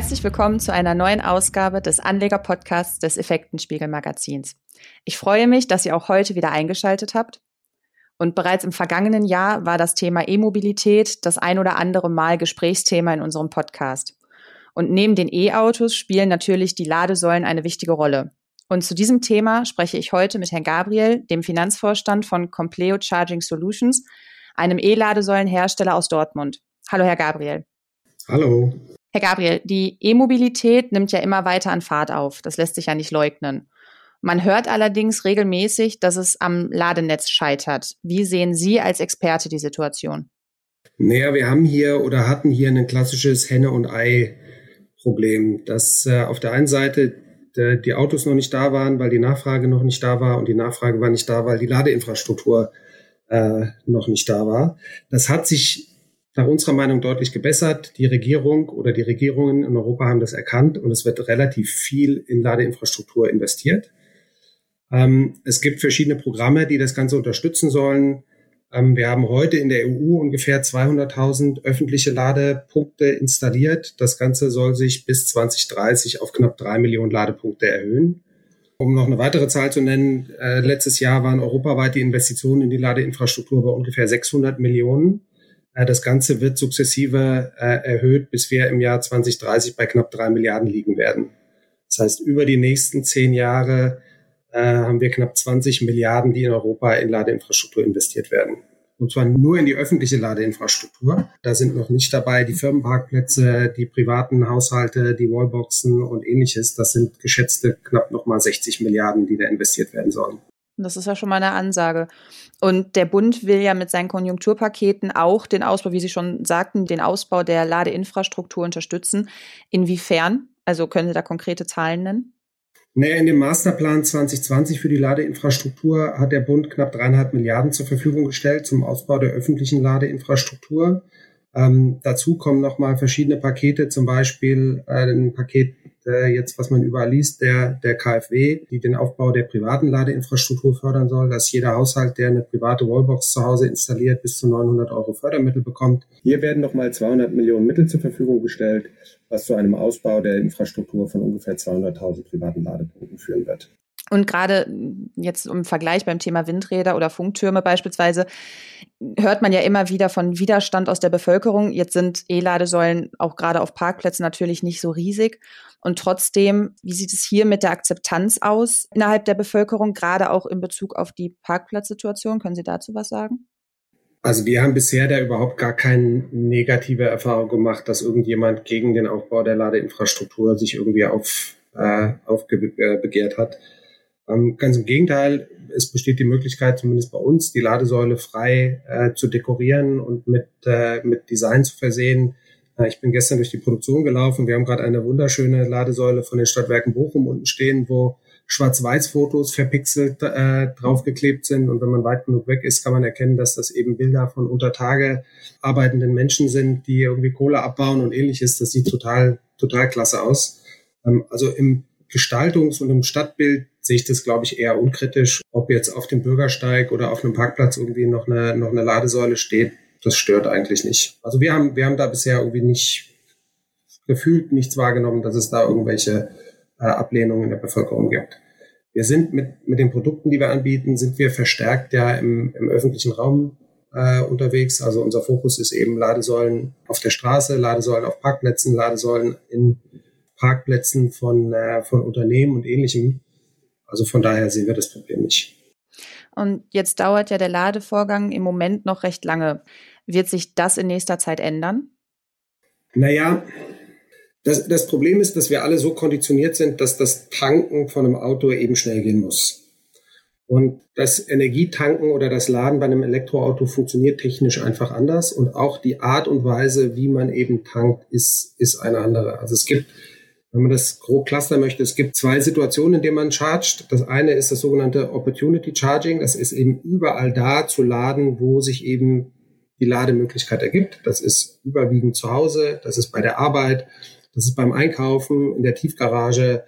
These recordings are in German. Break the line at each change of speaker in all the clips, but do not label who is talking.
Herzlich willkommen zu einer neuen Ausgabe des Anleger-Podcasts des Effektenspiegel-Magazins. Ich freue mich, dass ihr auch heute wieder eingeschaltet habt. Und bereits im vergangenen Jahr war das Thema E-Mobilität das ein oder andere Mal Gesprächsthema in unserem Podcast. Und neben den E-Autos spielen natürlich die Ladesäulen eine wichtige Rolle. Und zu diesem Thema spreche ich heute mit Herrn Gabriel, dem Finanzvorstand von Compleo Charging Solutions, einem E-Ladesäulenhersteller aus Dortmund. Hallo, Herr Gabriel.
Hallo.
Herr Gabriel, die E-Mobilität nimmt ja immer weiter an Fahrt auf. Das lässt sich ja nicht leugnen. Man hört allerdings regelmäßig, dass es am Ladenetz scheitert. Wie sehen Sie als Experte die Situation?
Naja, wir haben hier oder hatten hier ein klassisches Henne- und Ei-Problem, dass äh, auf der einen Seite äh, die Autos noch nicht da waren, weil die Nachfrage noch nicht da war und die Nachfrage war nicht da, weil die Ladeinfrastruktur äh, noch nicht da war. Das hat sich nach unserer Meinung deutlich gebessert. Die Regierung oder die Regierungen in Europa haben das erkannt und es wird relativ viel in Ladeinfrastruktur investiert. Ähm, es gibt verschiedene Programme, die das Ganze unterstützen sollen. Ähm, wir haben heute in der EU ungefähr 200.000 öffentliche Ladepunkte installiert. Das Ganze soll sich bis 2030 auf knapp drei Millionen Ladepunkte erhöhen. Um noch eine weitere Zahl zu nennen, äh, letztes Jahr waren europaweit die Investitionen in die Ladeinfrastruktur bei ungefähr 600 Millionen. Äh, das Ganze wird sukzessive äh, erhöht, bis wir im Jahr 2030 bei knapp drei Milliarden liegen werden. Das heißt, über die nächsten zehn Jahre äh, haben wir knapp 20 Milliarden, die in Europa in Ladeinfrastruktur investiert werden. Und zwar nur in die öffentliche Ladeinfrastruktur. Da sind noch nicht dabei die Firmenparkplätze, die privaten Haushalte, die Wallboxen und ähnliches. Das sind geschätzte knapp nochmal 60 Milliarden, die da investiert werden sollen.
Das ist ja schon mal eine Ansage. Und der Bund will ja mit seinen Konjunkturpaketen auch den Ausbau, wie Sie schon sagten, den Ausbau der Ladeinfrastruktur unterstützen. Inwiefern? Also können Sie da konkrete Zahlen nennen?
Naja, in dem Masterplan 2020 für die Ladeinfrastruktur hat der Bund knapp dreieinhalb Milliarden zur Verfügung gestellt zum Ausbau der öffentlichen Ladeinfrastruktur. Ähm, dazu kommen nochmal verschiedene Pakete, zum Beispiel ein Paket äh, jetzt, was man überall liest, der, der KfW, die den Aufbau der privaten Ladeinfrastruktur fördern soll, dass jeder Haushalt, der eine private Wallbox zu Hause installiert, bis zu 900 Euro Fördermittel bekommt. Hier werden nochmal 200 Millionen Mittel zur Verfügung gestellt, was zu einem Ausbau der Infrastruktur von ungefähr 200.000 privaten Ladepunkten führen wird.
Und gerade jetzt im Vergleich beim Thema Windräder oder Funktürme beispielsweise, hört man ja immer wieder von Widerstand aus der Bevölkerung. Jetzt sind E-Ladesäulen auch gerade auf Parkplätzen natürlich nicht so riesig. Und trotzdem, wie sieht es hier mit der Akzeptanz aus innerhalb der Bevölkerung, gerade auch in Bezug auf die Parkplatzsituation? Können Sie dazu was sagen?
Also wir haben bisher da überhaupt gar keine negative Erfahrung gemacht, dass irgendjemand gegen den Aufbau der Ladeinfrastruktur sich irgendwie auf, äh, aufbegehrt hat. Ähm, ganz im Gegenteil, es besteht die Möglichkeit, zumindest bei uns, die Ladesäule frei äh, zu dekorieren und mit, äh, mit Design zu versehen. Äh, ich bin gestern durch die Produktion gelaufen. Wir haben gerade eine wunderschöne Ladesäule von den Stadtwerken Bochum unten stehen, wo Schwarz-Weiß-Fotos verpixelt äh, draufgeklebt sind. Und wenn man weit genug weg ist, kann man erkennen, dass das eben Bilder von unter Tage arbeitenden Menschen sind, die irgendwie Kohle abbauen und ähnliches. Das sieht total, total klasse aus. Ähm, also im Gestaltungs- und im Stadtbild sehe ich das, glaube ich, eher unkritisch. Ob jetzt auf dem Bürgersteig oder auf einem Parkplatz irgendwie noch eine, noch eine Ladesäule steht, das stört eigentlich nicht. Also wir haben, wir haben da bisher irgendwie nicht gefühlt nichts wahrgenommen, dass es da irgendwelche äh, Ablehnungen in der Bevölkerung gibt. Wir sind mit, mit den Produkten, die wir anbieten, sind wir verstärkt ja im, im öffentlichen Raum äh, unterwegs. Also unser Fokus ist eben Ladesäulen auf der Straße, Ladesäulen auf Parkplätzen, Ladesäulen in Parkplätzen von, äh, von Unternehmen und ähnlichem. Also von daher sehen wir das Problem nicht.
Und jetzt dauert ja der Ladevorgang im Moment noch recht lange. Wird sich das in nächster Zeit ändern?
Naja, das, das Problem ist, dass wir alle so konditioniert sind, dass das Tanken von einem Auto eben schnell gehen muss. Und das Energietanken oder das Laden bei einem Elektroauto funktioniert technisch einfach anders. Und auch die Art und Weise, wie man eben tankt, ist, ist eine andere. Also es gibt wenn man das grob clustern möchte, es gibt zwei Situationen, in denen man chargt. Das eine ist das sogenannte Opportunity Charging. Das ist eben überall da zu laden, wo sich eben die Lademöglichkeit ergibt. Das ist überwiegend zu Hause, das ist bei der Arbeit, das ist beim Einkaufen, in der Tiefgarage,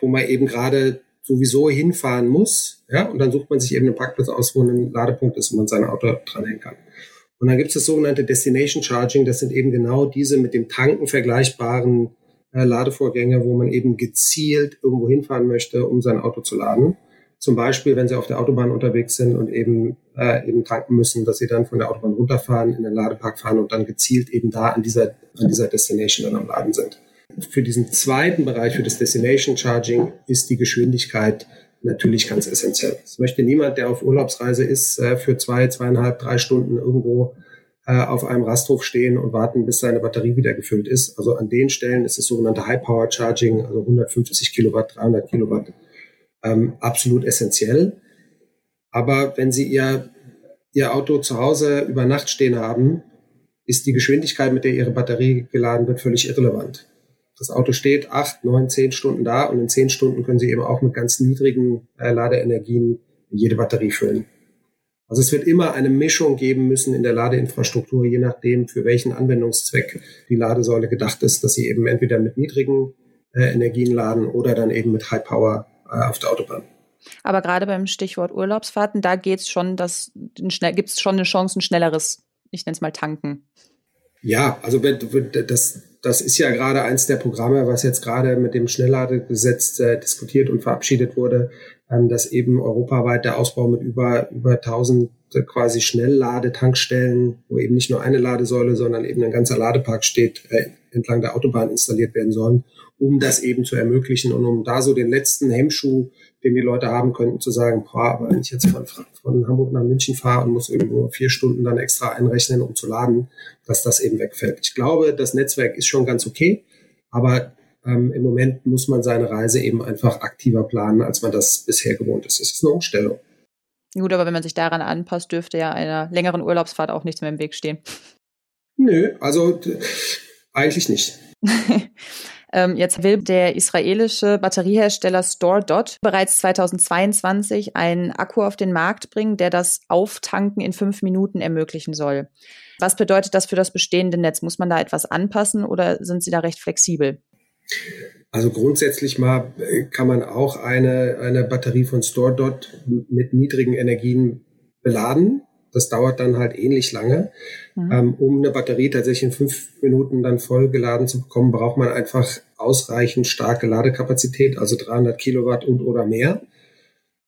wo man eben gerade sowieso hinfahren muss. Ja, und dann sucht man sich eben einen Parkplatz aus, wo ein Ladepunkt ist, wo man sein Auto dranhängen kann. Und dann gibt es das sogenannte Destination Charging. Das sind eben genau diese mit dem Tanken vergleichbaren äh, Ladevorgänge, wo man eben gezielt irgendwo hinfahren möchte, um sein Auto zu laden. Zum Beispiel, wenn Sie auf der Autobahn unterwegs sind und eben, äh, eben tanken müssen, dass Sie dann von der Autobahn runterfahren, in den Ladepark fahren und dann gezielt eben da an dieser, an dieser Destination dann am Laden sind. Für diesen zweiten Bereich, für das Destination Charging, ist die Geschwindigkeit natürlich ganz essentiell. Es möchte niemand, der auf Urlaubsreise ist, äh, für zwei, zweieinhalb, drei Stunden irgendwo äh, auf einem Rasthof stehen und warten, bis seine Batterie wieder gefüllt ist. Also an den Stellen ist das sogenannte High Power Charging, also 150 Kilowatt, 300 Kilowatt, ähm, absolut essentiell. Aber wenn Sie Ihr, Ihr Auto zu Hause über Nacht stehen haben, ist die Geschwindigkeit, mit der Ihre Batterie geladen wird, völlig irrelevant. Das Auto steht acht, neun, zehn Stunden da und in zehn Stunden können Sie eben auch mit ganz niedrigen äh, Ladeenergien jede Batterie füllen. Also es wird immer eine Mischung geben müssen in der Ladeinfrastruktur, je nachdem, für welchen Anwendungszweck die Ladesäule gedacht ist, dass sie eben entweder mit niedrigen äh, Energien laden oder dann eben mit High Power äh, auf der Autobahn.
Aber gerade beim Stichwort Urlaubsfahrten, da geht's schon, das gibt es schon eine Chance, ein schnelleres, ich nenne es mal tanken.
Ja, also das, das ist ja gerade eins der Programme, was jetzt gerade mit dem Schnellladegesetz äh, diskutiert und verabschiedet wurde, ähm, dass eben europaweit der Ausbau mit über, über 1000 quasi Schnellladetankstellen, wo eben nicht nur eine Ladesäule, sondern eben ein ganzer Ladepark steht, äh, entlang der Autobahn installiert werden sollen, um das eben zu ermöglichen und um da so den letzten Hemmschuh, den die Leute haben könnten, zu sagen, boah, aber wenn ich jetzt von, von Hamburg nach München fahre und muss irgendwo vier Stunden dann extra einrechnen, um zu laden, dass das eben wegfällt. Ich glaube, das Netzwerk ist schon ganz okay, aber ähm, im Moment muss man seine Reise eben einfach aktiver planen, als man das bisher gewohnt ist. Es ist eine Umstellung.
Gut, aber wenn man sich daran anpasst, dürfte ja einer längeren Urlaubsfahrt auch nichts mehr im Weg stehen.
Nö, also eigentlich nicht.
Ähm, jetzt will der israelische Batteriehersteller StoreDot bereits 2022 einen Akku auf den Markt bringen, der das Auftanken in fünf Minuten ermöglichen soll. Was bedeutet das für das bestehende Netz? Muss man da etwas anpassen oder sind Sie da recht flexibel?
Also grundsätzlich mal äh, kann man auch eine, eine Batterie von StoreDot mit niedrigen Energien beladen. Das dauert dann halt ähnlich lange. Mhm. Ähm, um eine Batterie tatsächlich in fünf Minuten dann voll geladen zu bekommen, braucht man einfach ausreichend starke Ladekapazität, also 300 Kilowatt und oder mehr,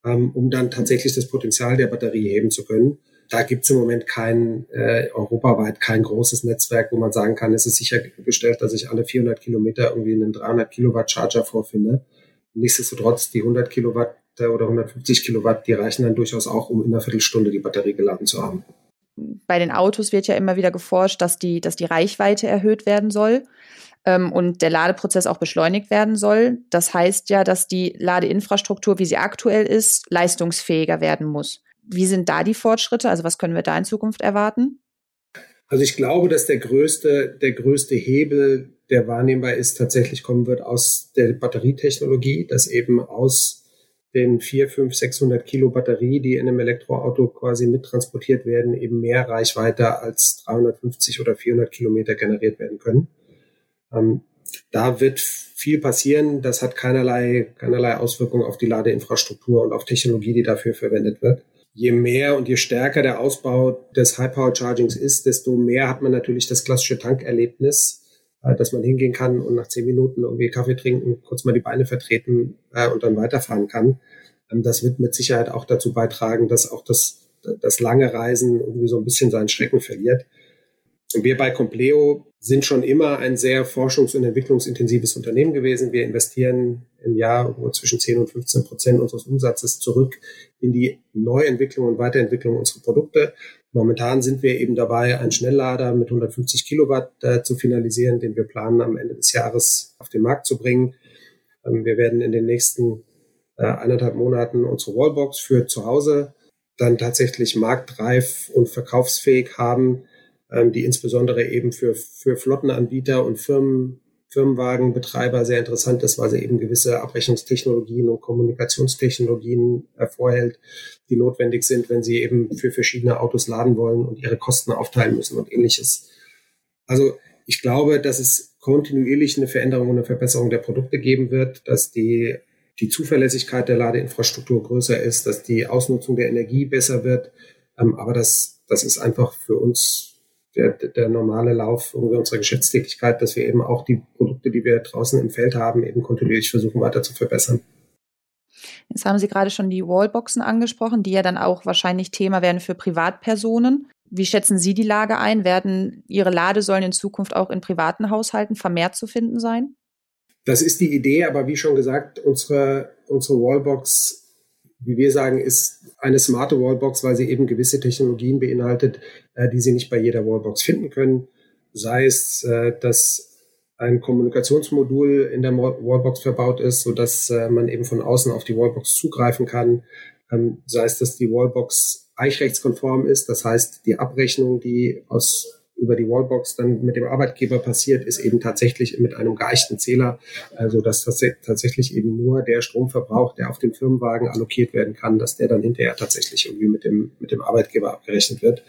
ähm, um dann tatsächlich das Potenzial der Batterie heben zu können. Da gibt es im Moment kein, äh, europaweit kein großes Netzwerk, wo man sagen kann, es ist sichergestellt, dass ich alle 400 Kilometer irgendwie einen 300 Kilowatt Charger vorfinde. Nichtsdestotrotz, die 100 Kilowatt oder 150 Kilowatt, die reichen dann durchaus auch, um in einer Viertelstunde die Batterie geladen zu haben.
Bei den Autos wird ja immer wieder geforscht, dass die, dass die Reichweite erhöht werden soll ähm, und der Ladeprozess auch beschleunigt werden soll. Das heißt ja, dass die Ladeinfrastruktur, wie sie aktuell ist, leistungsfähiger werden muss. Wie sind da die Fortschritte? Also was können wir da in Zukunft erwarten?
Also ich glaube, dass der größte, der größte Hebel, der wahrnehmbar ist, tatsächlich kommen wird aus der Batterietechnologie, dass eben aus den 4, 5, 600 Kilo Batterie, die in einem Elektroauto quasi mittransportiert werden, eben mehr Reichweite als 350 oder 400 Kilometer generiert werden können. Ähm, da wird viel passieren. Das hat keinerlei, keinerlei Auswirkungen auf die Ladeinfrastruktur und auf Technologie, die dafür verwendet wird. Je mehr und je stärker der Ausbau des High-Power-Chargings ist, desto mehr hat man natürlich das klassische Tankerlebnis, äh, dass man hingehen kann und nach zehn Minuten irgendwie Kaffee trinken, kurz mal die Beine vertreten äh, und dann weiterfahren kann. Ähm, das wird mit Sicherheit auch dazu beitragen, dass auch das, das lange Reisen irgendwie so ein bisschen seinen Schrecken verliert. Und wir bei Compleo sind schon immer ein sehr forschungs- und entwicklungsintensives Unternehmen gewesen. Wir investieren im Jahr zwischen 10 und 15 Prozent unseres Umsatzes zurück in die Neuentwicklung und Weiterentwicklung unserer Produkte. Momentan sind wir eben dabei, einen Schnelllader mit 150 Kilowatt äh, zu finalisieren, den wir planen, am Ende des Jahres auf den Markt zu bringen. Ähm, wir werden in den nächsten äh, eineinhalb Monaten unsere Wallbox für zu Hause dann tatsächlich marktreif und verkaufsfähig haben, ähm, die insbesondere eben für, für Flottenanbieter und Firmen Firmenwagenbetreiber sehr interessant ist, weil sie eben gewisse Abrechnungstechnologien und Kommunikationstechnologien vorhält, die notwendig sind, wenn sie eben für verschiedene Autos laden wollen und ihre Kosten aufteilen müssen und ähnliches. Also ich glaube, dass es kontinuierlich eine Veränderung und eine Verbesserung der Produkte geben wird, dass die, die Zuverlässigkeit der Ladeinfrastruktur größer ist, dass die Ausnutzung der Energie besser wird. Ähm, aber das, das ist einfach für uns der, der normale Lauf unserer Geschäftstätigkeit, dass wir eben auch die Produkte, die wir draußen im Feld haben, eben kontinuierlich versuchen weiter zu verbessern.
Jetzt haben Sie gerade schon die Wallboxen angesprochen, die ja dann auch wahrscheinlich Thema werden für Privatpersonen. Wie schätzen Sie die Lage ein? Werden Ihre Ladesäulen in Zukunft auch in privaten Haushalten vermehrt zu finden sein?
Das ist die Idee, aber wie schon gesagt, unsere, unsere Wallbox wie wir sagen, ist eine smarte Wallbox, weil sie eben gewisse Technologien beinhaltet, äh, die Sie nicht bei jeder Wallbox finden können. Sei es, äh, dass ein Kommunikationsmodul in der Wallbox verbaut ist, so dass äh, man eben von außen auf die Wallbox zugreifen kann. Ähm, sei es, dass die Wallbox eichrechtskonform ist, das heißt, die Abrechnung, die aus über die Wallbox dann mit dem Arbeitgeber passiert, ist eben tatsächlich mit einem geeichten Zähler, also dass das tatsächlich eben nur der Stromverbrauch, der auf den Firmenwagen allokiert werden kann, dass der dann hinterher tatsächlich irgendwie mit dem, mit dem Arbeitgeber abgerechnet wird.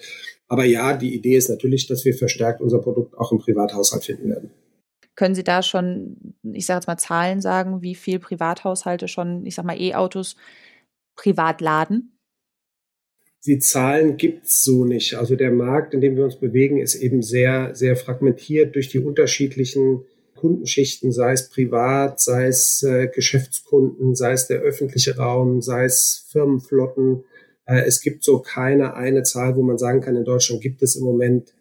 Aber ja, die Idee ist natürlich, dass wir verstärkt unser Produkt auch im Privathaushalt finden werden.
Können Sie da schon, ich sage jetzt mal Zahlen sagen, wie viel Privathaushalte schon, ich sage mal E-Autos privat laden?
Die Zahlen gibt's so nicht. Also der Markt, in dem wir uns bewegen, ist eben sehr, sehr fragmentiert durch die unterschiedlichen Kundenschichten, sei es privat, sei es äh, Geschäftskunden, sei es der öffentliche Raum, sei es Firmenflotten. Äh, es gibt so keine eine Zahl, wo man sagen kann, in Deutschland gibt es im Moment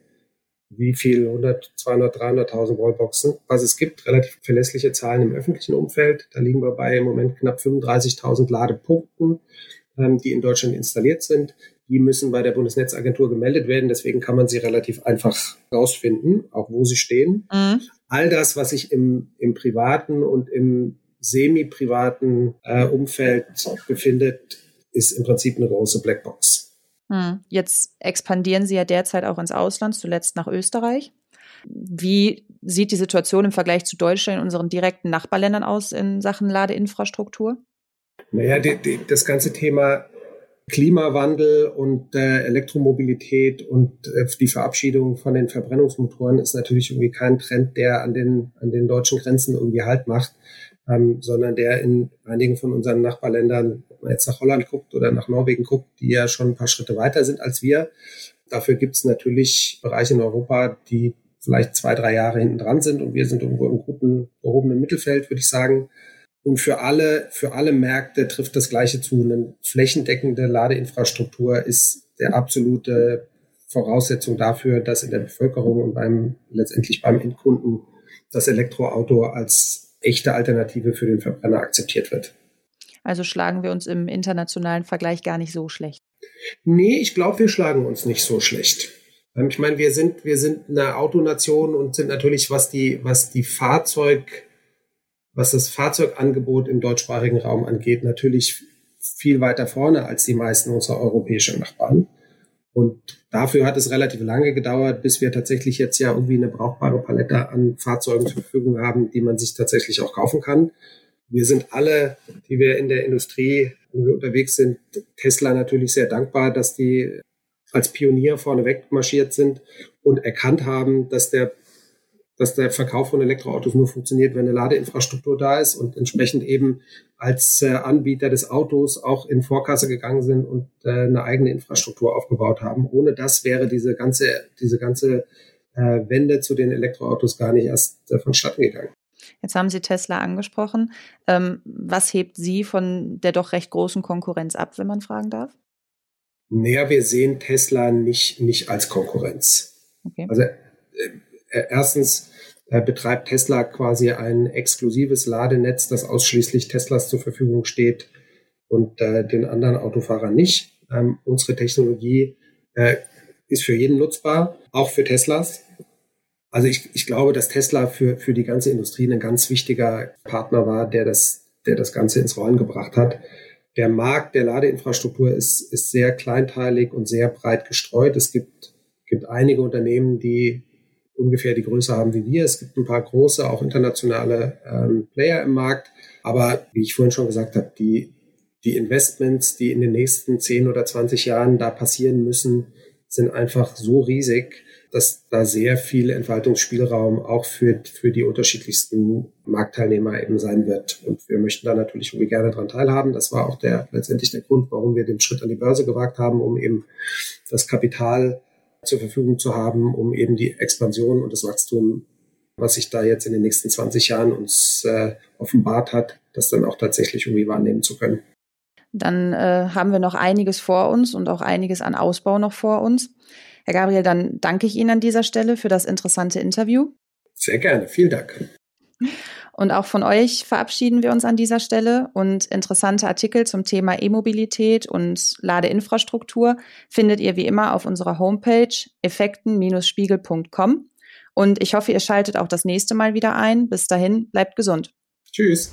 wie viel, 100, 200, 300.000 Wallboxen. Was es gibt, relativ verlässliche Zahlen im öffentlichen Umfeld. Da liegen wir bei im Moment knapp 35.000 Ladepunkten, ähm, die in Deutschland installiert sind die müssen bei der Bundesnetzagentur gemeldet werden. Deswegen kann man sie relativ einfach rausfinden, auch wo sie stehen. Mhm. All das, was sich im, im privaten und im semi-privaten äh, Umfeld befindet, ist im Prinzip eine große Blackbox.
Mhm. Jetzt expandieren Sie ja derzeit auch ins Ausland, zuletzt nach Österreich. Wie sieht die Situation im Vergleich zu Deutschland in unseren direkten Nachbarländern aus in Sachen Ladeinfrastruktur?
Naja, die, die, das ganze Thema Klimawandel und äh, Elektromobilität und äh, die Verabschiedung von den Verbrennungsmotoren ist natürlich irgendwie kein Trend, der an den, an den deutschen Grenzen irgendwie Halt macht, ähm, sondern der in einigen von unseren Nachbarländern, ob man jetzt nach Holland guckt oder nach Norwegen guckt, die ja schon ein paar Schritte weiter sind als wir. Dafür gibt es natürlich Bereiche in Europa, die vielleicht zwei, drei Jahre hinten dran sind und wir sind irgendwo im guten, gehobenen Mittelfeld, würde ich sagen. Und für alle, für alle Märkte trifft das Gleiche zu. Eine flächendeckende Ladeinfrastruktur ist der absolute Voraussetzung dafür, dass in der Bevölkerung und beim, letztendlich beim Endkunden das Elektroauto als echte Alternative für den Verbrenner akzeptiert wird.
Also schlagen wir uns im internationalen Vergleich gar nicht so schlecht.
Nee, ich glaube, wir schlagen uns nicht so schlecht. Ähm, ich meine, wir sind, wir sind eine Autonation und sind natürlich, was die, was die Fahrzeug, was das Fahrzeugangebot im deutschsprachigen Raum angeht, natürlich viel weiter vorne als die meisten unserer europäischen Nachbarn. Und dafür hat es relativ lange gedauert, bis wir tatsächlich jetzt ja irgendwie eine brauchbare Palette an Fahrzeugen zur Verfügung haben, die man sich tatsächlich auch kaufen kann. Wir sind alle, die wir in der Industrie unterwegs sind, Tesla natürlich sehr dankbar, dass die als Pionier vorneweg marschiert sind und erkannt haben, dass der dass der Verkauf von Elektroautos nur funktioniert, wenn eine Ladeinfrastruktur da ist und entsprechend eben als äh, Anbieter des Autos auch in Vorkasse gegangen sind und äh, eine eigene Infrastruktur aufgebaut haben. Ohne das wäre diese ganze, diese ganze äh, Wende zu den Elektroautos gar nicht erst äh, vonstatten gegangen.
Jetzt haben Sie Tesla angesprochen. Ähm, was hebt Sie von der doch recht großen Konkurrenz ab, wenn man fragen darf?
Naja, wir sehen Tesla nicht, nicht als Konkurrenz. Okay. Also äh, erstens äh, betreibt Tesla quasi ein exklusives Ladenetz, das ausschließlich Teslas zur Verfügung steht und äh, den anderen Autofahrern nicht. Ähm, unsere Technologie äh, ist für jeden nutzbar, auch für Teslas. Also ich, ich glaube, dass Tesla für, für die ganze Industrie ein ganz wichtiger Partner war, der das, der das Ganze ins Rollen gebracht hat. Der Markt der Ladeinfrastruktur ist, ist sehr kleinteilig und sehr breit gestreut. Es gibt, gibt einige Unternehmen, die ungefähr die Größe haben wie wir. Es gibt ein paar große, auch internationale ähm, Player im Markt. Aber wie ich vorhin schon gesagt habe, die, die Investments, die in den nächsten 10 oder 20 Jahren da passieren müssen, sind einfach so riesig, dass da sehr viel Entfaltungsspielraum auch für, für die unterschiedlichsten Marktteilnehmer eben sein wird. Und wir möchten da natürlich gerne dran teilhaben. Das war auch der, letztendlich der Grund, warum wir den Schritt an die Börse gewagt haben, um eben das Kapital zur Verfügung zu haben, um eben die Expansion und das Wachstum, was sich da jetzt in den nächsten 20 Jahren uns äh, offenbart hat, das dann auch tatsächlich irgendwie wahrnehmen zu können.
Dann äh, haben wir noch einiges vor uns und auch einiges an Ausbau noch vor uns. Herr Gabriel, dann danke ich Ihnen an dieser Stelle für das interessante Interview.
Sehr gerne, vielen Dank.
Und auch von euch verabschieden wir uns an dieser Stelle. Und interessante Artikel zum Thema E-Mobilität und Ladeinfrastruktur findet ihr wie immer auf unserer Homepage effekten-spiegel.com. Und ich hoffe, ihr schaltet auch das nächste Mal wieder ein. Bis dahin, bleibt gesund.
Tschüss.